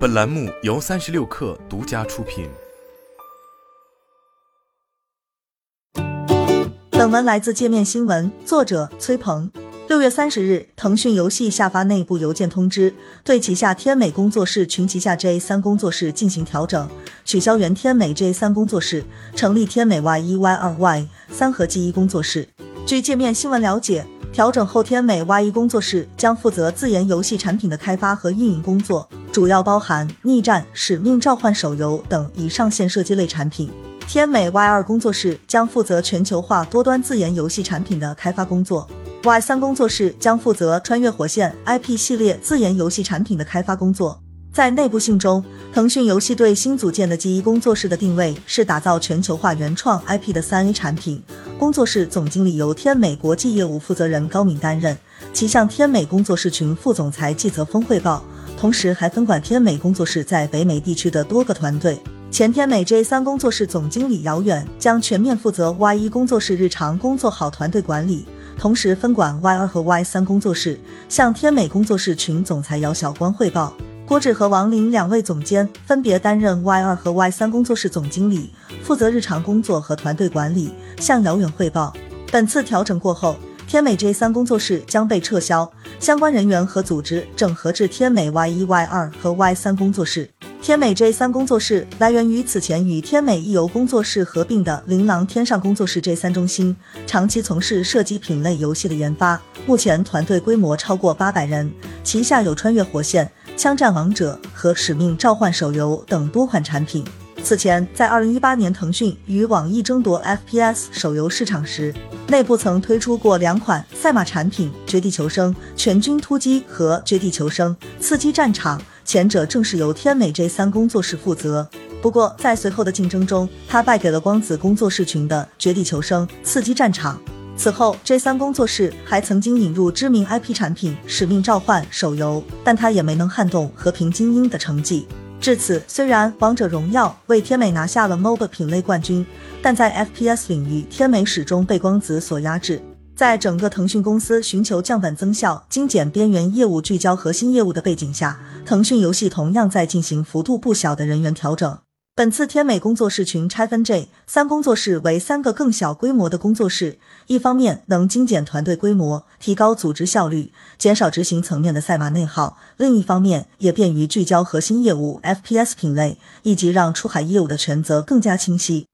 本栏目由三十六氪独家出品。本文来自界面新闻，作者崔鹏。六月三十日，腾讯游戏下发内部邮件通知，对旗下天美工作室群旗下 J 三工作室进行调整，取消原天美 J 三工作室，成立天美 Y 一 Y 二 Y 三合记一工作室。据界面新闻了解。调整后，天美 Y 一工作室将负责自研游戏产品的开发和运营工作，主要包含《逆战》《使命召唤》手游等已上线射击类产品。天美 Y 二工作室将负责全球化多端自研游戏产品的开发工作，Y 三工作室将负责《穿越火线》IP 系列自研游戏产品的开发工作。在内部信中，腾讯游戏对新组建的 G 一工作室的定位是打造全球化原创 IP 的三 A 产品。工作室总经理由天美国际业务负责人高敏担任，其向天美工作室群副总裁季泽峰汇报，同时还分管天美工作室在北美地区的多个团队。前天美 J 三工作室总经理姚远将全面负责 Y 一工作室日常工作好团队管理，同时分管 Y 二和 Y 三工作室，向天美工作室群总裁姚晓光汇报。郭志和王林两位总监分别担任 Y 二和 Y 三工作室总经理，负责日常工作和团队管理，向姚远汇报。本次调整过后，天美 J 三工作室将被撤销，相关人员和组织整合至天美 Y 一、Y 二和 Y 三工作室。天美 J 三工作室来源于此前与天美易游工作室合并的琳琅天上工作室 J 三中心，长期从事射击品类游戏的研发，目前团队规模超过八百人，旗下有穿越火线。枪战王者和使命召唤手游等多款产品。此前，在二零一八年腾讯与网易争夺 FPS 手游市场时，内部曾推出过两款赛马产品：《绝地求生：全军突击》和《绝地求生：刺激战场》，前者正是由天美 J 三工作室负责。不过，在随后的竞争中，他败给了光子工作室群的《绝地求生：刺激战场》。此后，J 三工作室还曾经引入知名 IP 产品《使命召唤》手游，但他也没能撼动《和平精英》的成绩。至此，虽然《王者荣耀》为天美拿下了 MOBA 品类冠军，但在 FPS 领域，天美始终被光子所压制。在整个腾讯公司寻求降本增效、精简边缘业务、聚焦核心业务的背景下，腾讯游戏同样在进行幅度不小的人员调整。本次天美工作室群拆分 J 三工作室为三个更小规模的工作室，一方面能精简团队规模，提高组织效率，减少执行层面的赛马内耗；另一方面也便于聚焦核心业务 FPS 品类，以及让出海业务的权责更加清晰。